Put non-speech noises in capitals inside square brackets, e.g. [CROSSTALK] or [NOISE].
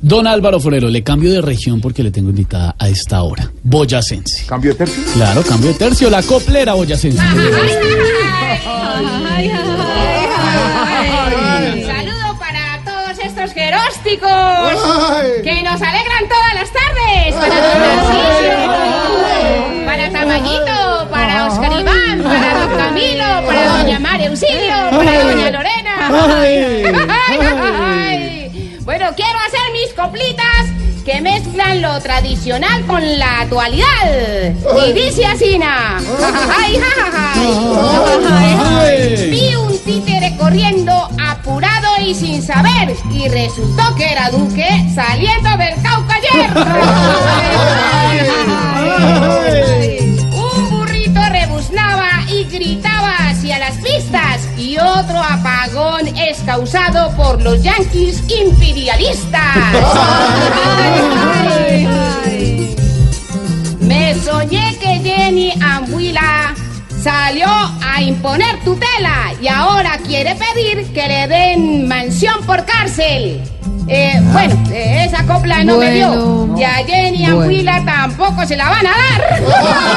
Don Álvaro Forero, le cambio de región porque le tengo invitada a esta hora. Boyacense. ¿Cambio de tercio? Claro, cambio de tercio, la coplera boyacense. Saludo para todos estos gerósticos que nos alegran todas las tardes. Para Don Narciso, para Tamayito, para Oscar Iván, para Don Camilo, para Doña María Auxilio, para Doña Lorena. [LAUGHS] Quiero hacer mis coplitas que mezclan lo tradicional con la actualidad. Y dice así, na. Vi un títere corriendo apurado y sin saber. Y resultó que era Duque saliendo del Cauca ayer. Y otro apagón es causado por los yanquis imperialistas. Ay, ay. Me soñé que Jenny Ambuila salió a imponer tutela y ahora quiere pedir que le den mansión por cárcel. Eh, bueno, eh, esa copla no me dio. Y a Jenny Ambuila tampoco se la van a dar. [LAUGHS]